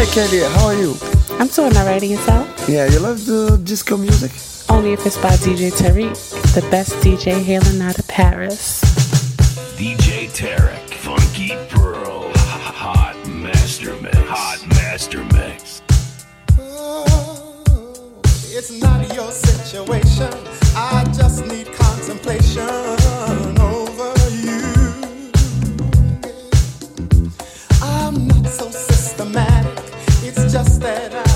Hey, Kelly, how are you? I'm doing alright, yourself? Yeah, you love the disco music? Only if it's by DJ Tarek, the best DJ hailing out of Paris. DJ Tarek, Funky Pearl, Hot Master Mix, Hot Master Mix. Oh, it's not your situation. I just need contemplation over you. I'm not so just that I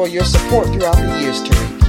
for your support throughout the years, Tarek.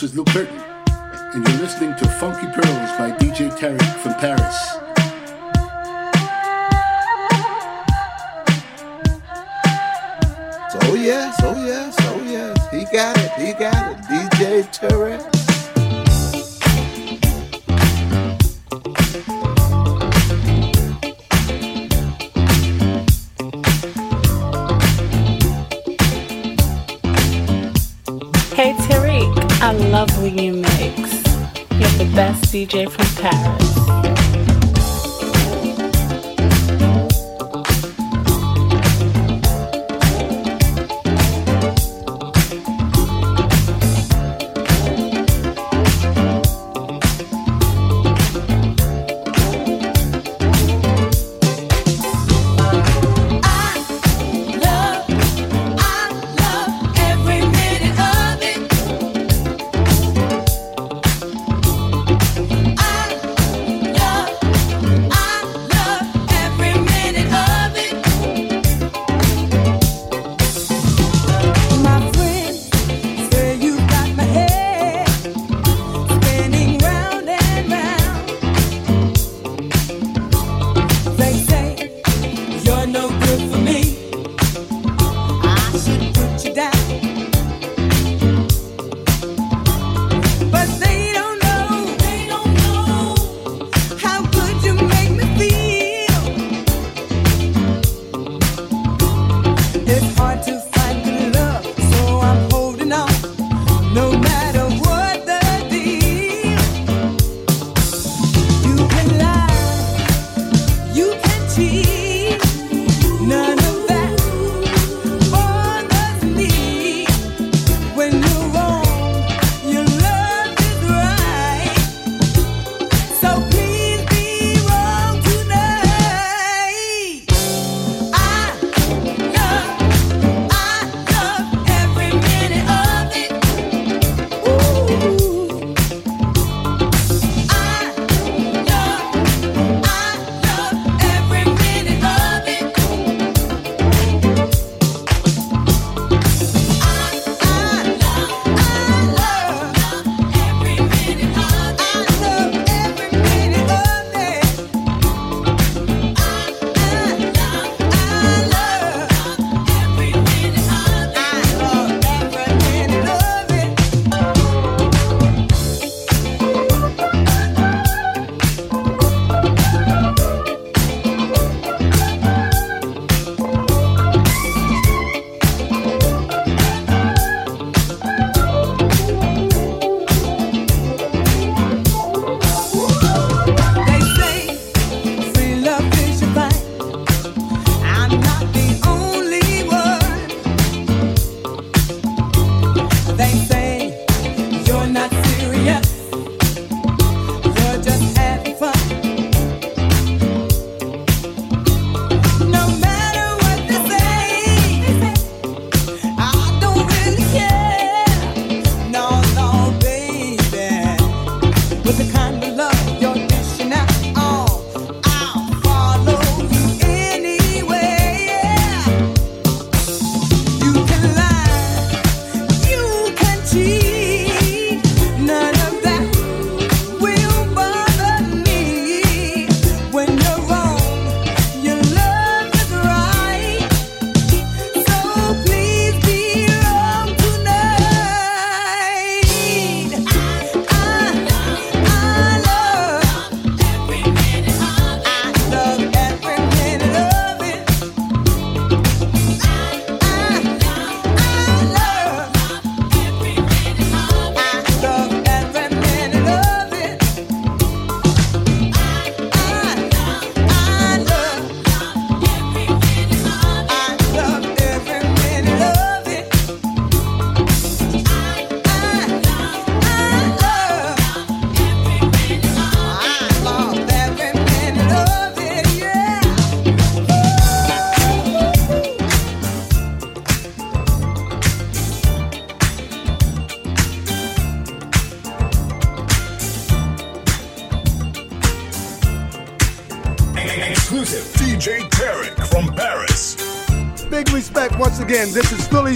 This is Luke Burton, and you're listening to Funky Pearls by DJ Tarek from Paris. Paris.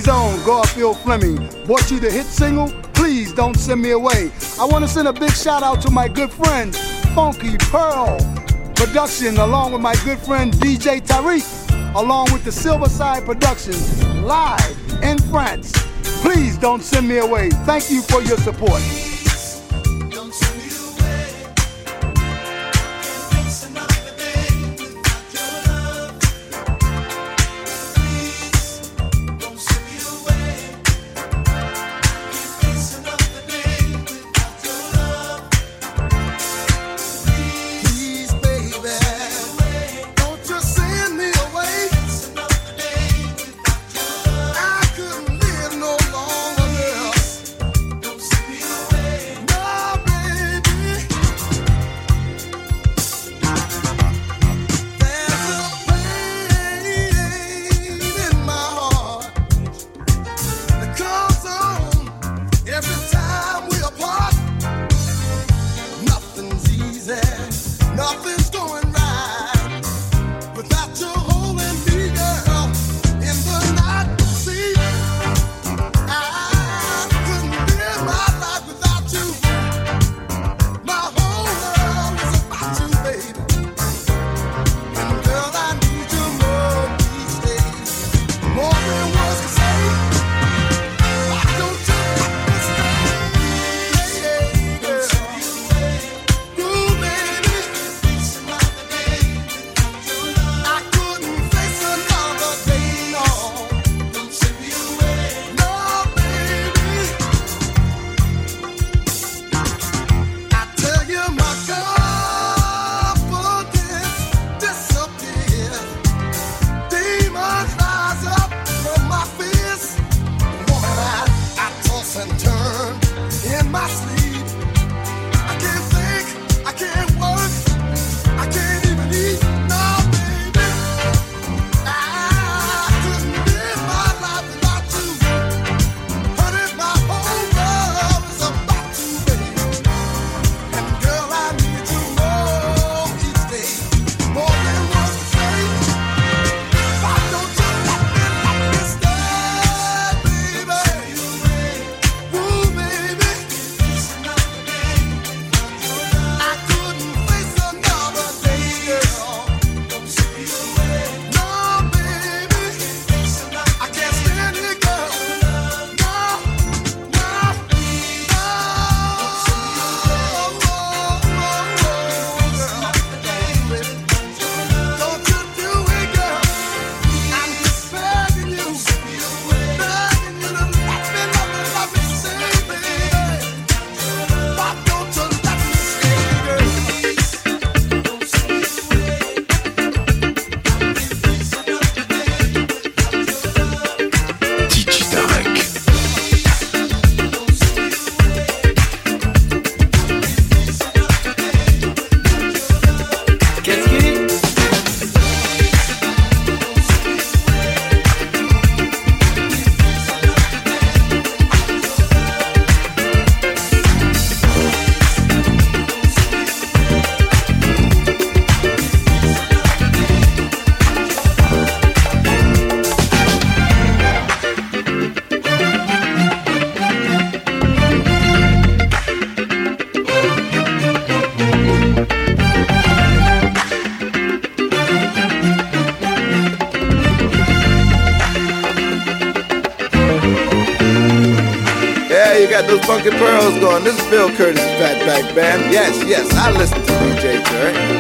Garfield Fleming. Bought you the hit single? Please don't send me away. I want to send a big shout out to my good friend Funky Pearl Production, along with my good friend DJ Tarek, along with the Silverside Productions, live in France. Please don't send me away. Thank you for your support. This is Bill Curtis, Fatback Band. Yes, yes, I listen to DJ Kurt.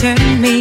turn me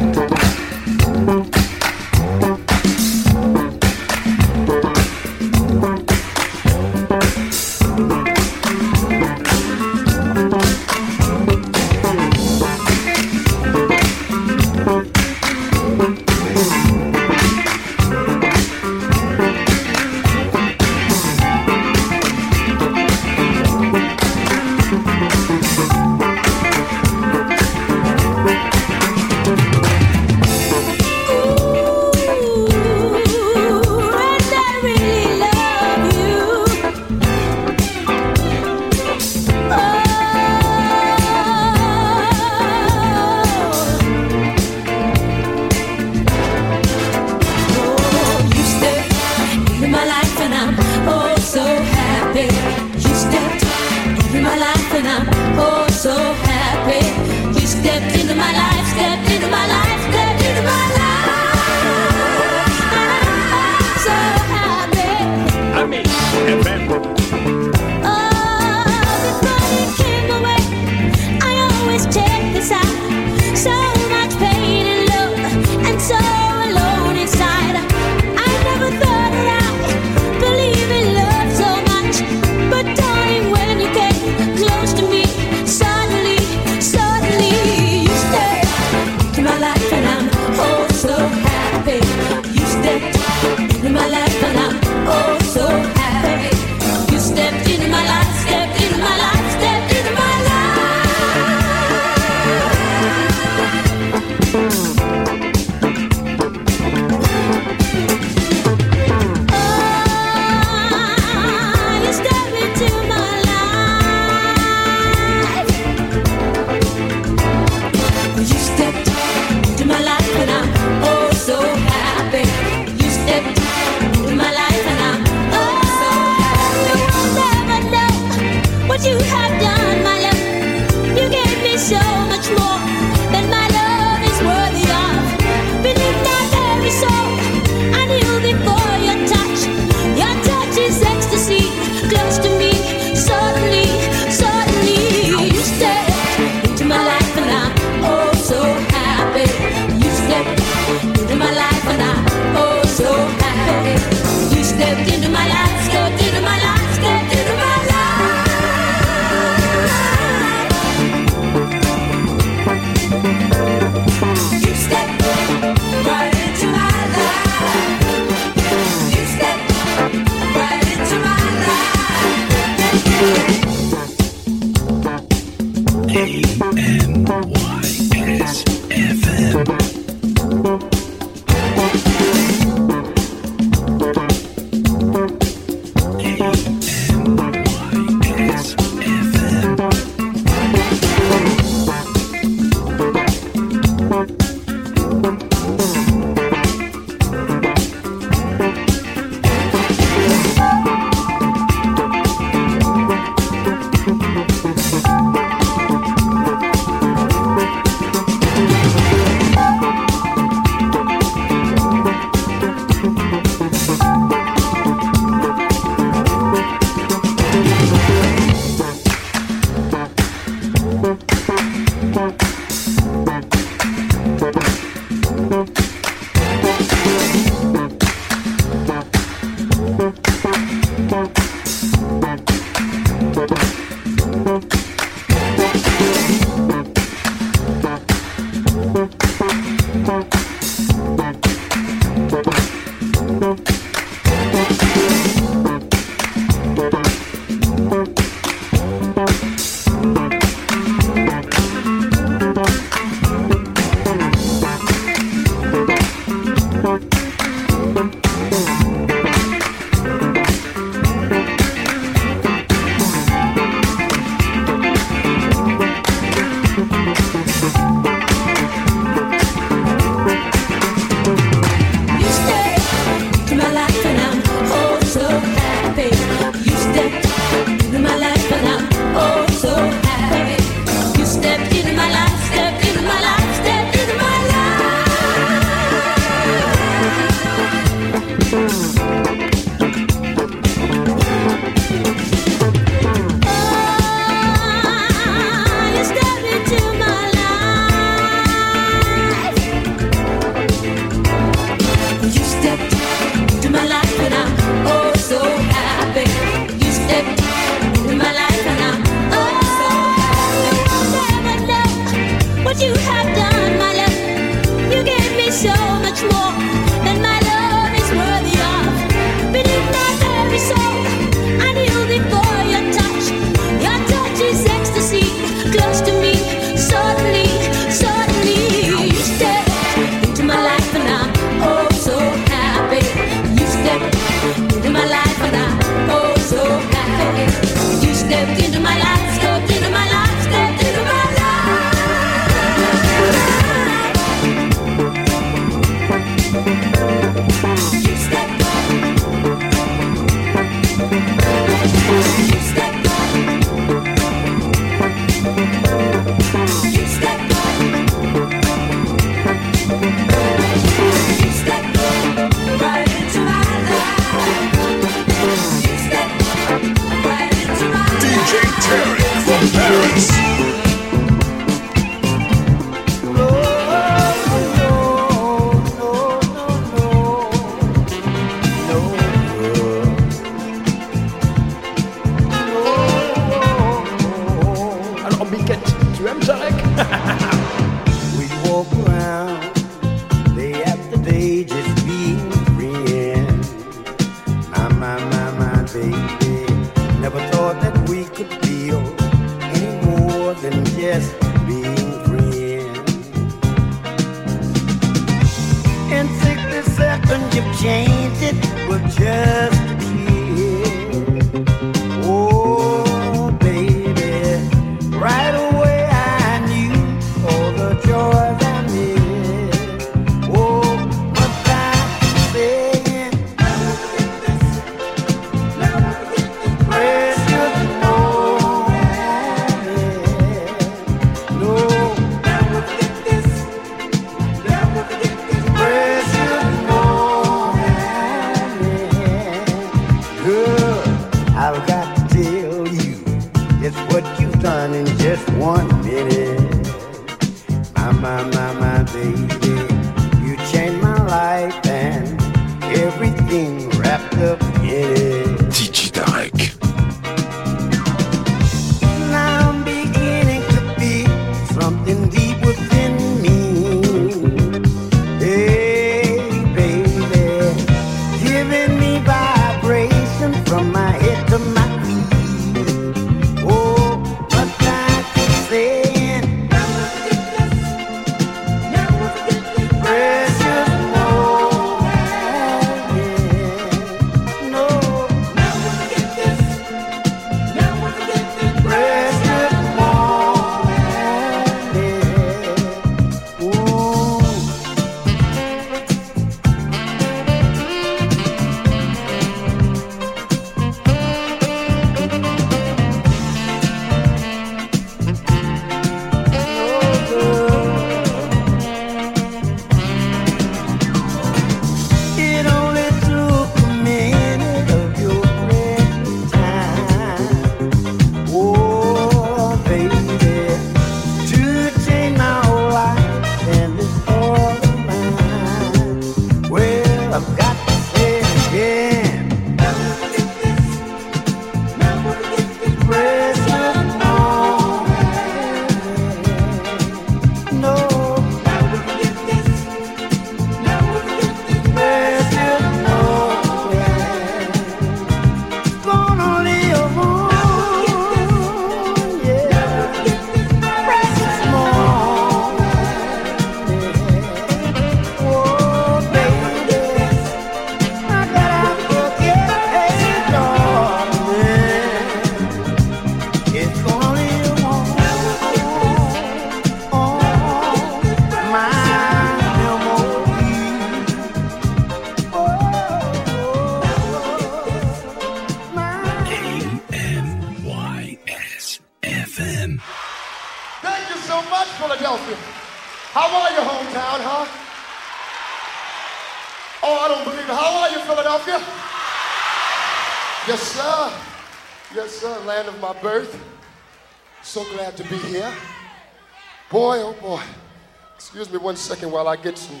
one second while I get some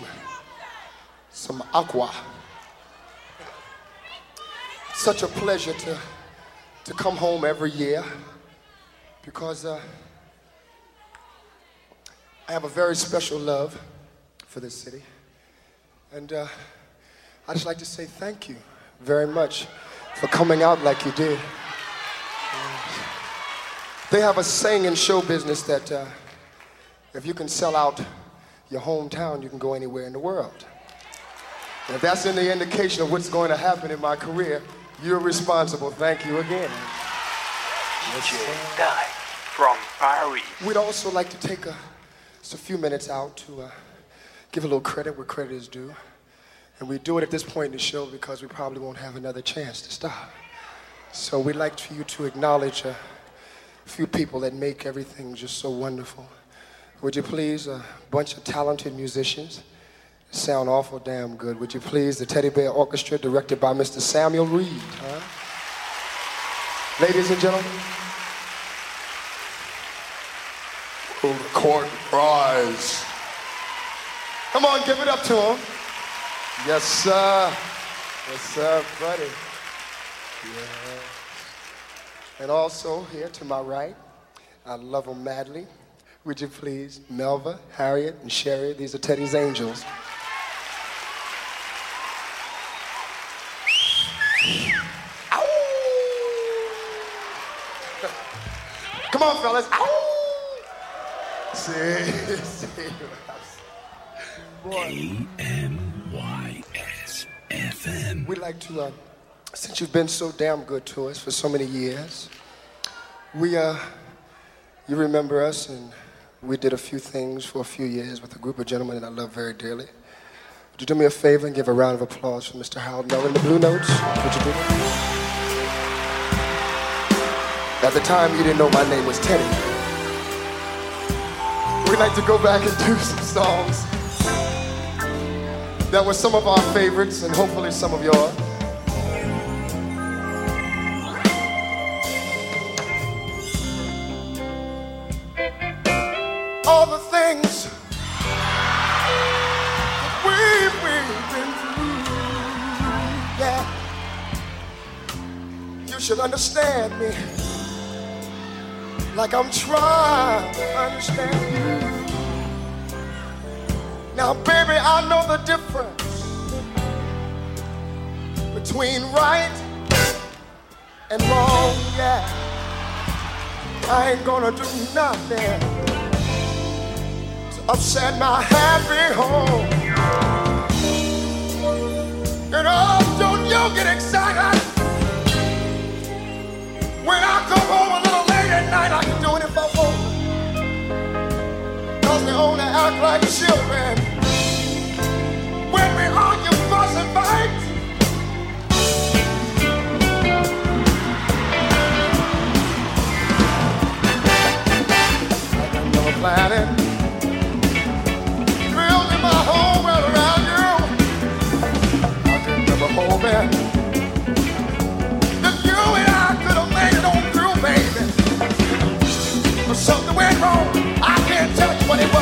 some aqua. Such a pleasure to to come home every year because uh, I have a very special love for this city. And uh, I'd just like to say thank you very much for coming out like you did. They have a saying in show business that uh, if you can sell out your hometown, you can go anywhere in the world. And if that's any indication of what's going to happen in my career, you're responsible. Thank you again. From Paris. We'd also like to take a, just a few minutes out to uh, give a little credit where credit is due. And we do it at this point in the show because we probably won't have another chance to stop. So we'd like for you to acknowledge a few people that make everything just so wonderful. Would you please, a bunch of talented musicians, sound awful damn good. Would you please, the Teddy Bear Orchestra, directed by Mr. Samuel Reed, huh? Ladies and gentlemen, will the court rise? Come on, give it up to him. Yes, sir. Yes, sir, buddy. Yeah. And also here to my right, I love them madly. Would you please, Melva, Harriet, and Sherry? These are Teddy's angels. Come on, fellas. See, see. Boy. KMYS FM. We'd like to, uh, since you've been so damn good to us for so many years, we, uh, you remember us, and we did a few things for a few years with a group of gentlemen that I love very dearly. Would you do me a favor and give a round of applause for Mr. Harold Melvin, the Blue Notes? Would you do that? At the time, you didn't know my name was Teddy. We'd like to go back and do some songs that were some of our favorites and hopefully some of yours. Things we've, been through, yeah. You should understand me like I'm trying to understand you. Now, baby, I know the difference between right and wrong, yeah. I ain't gonna do nothing upset my happy home. And oh, don't you get excited when I come home a little late at night. I can do it if I want. Cause we only act like children. When we argue, fuss, and fight. Planet. What it was.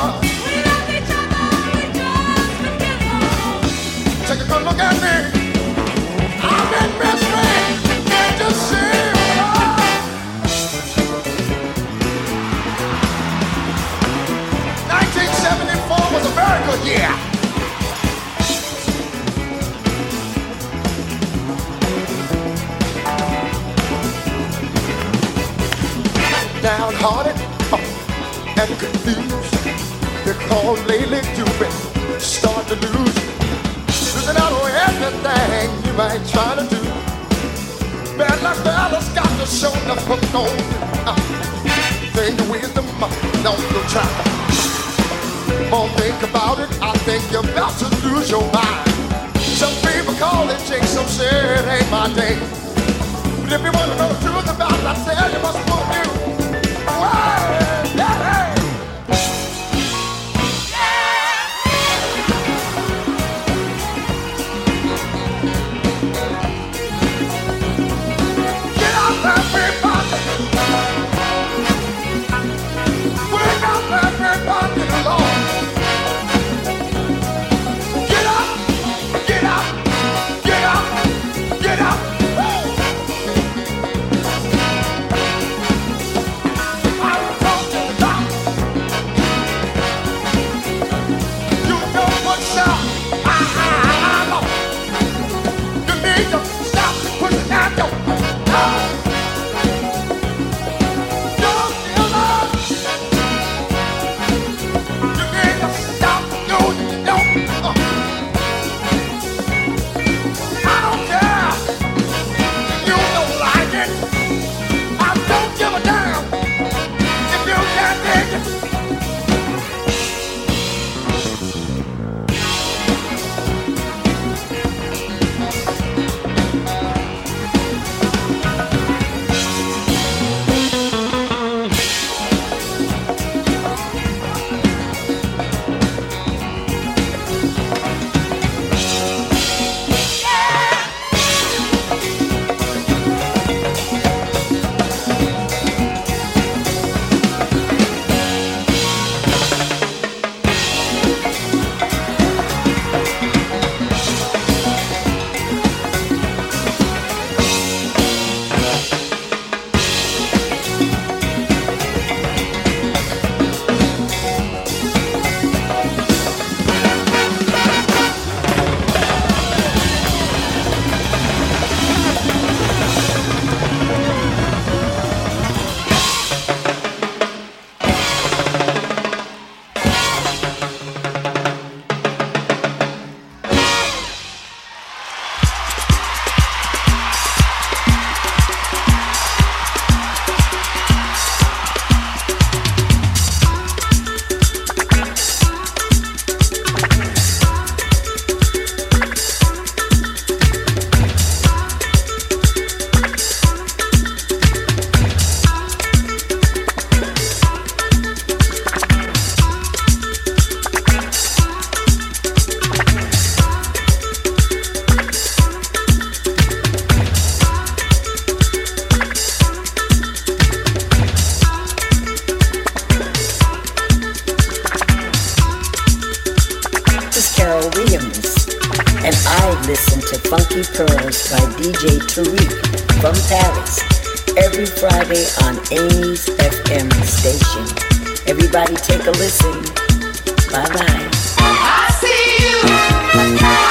And I listen to Funky Pearls by DJ Tarek from Paris every Friday on Amy's FM station. Everybody take a listen. Bye bye. I see you.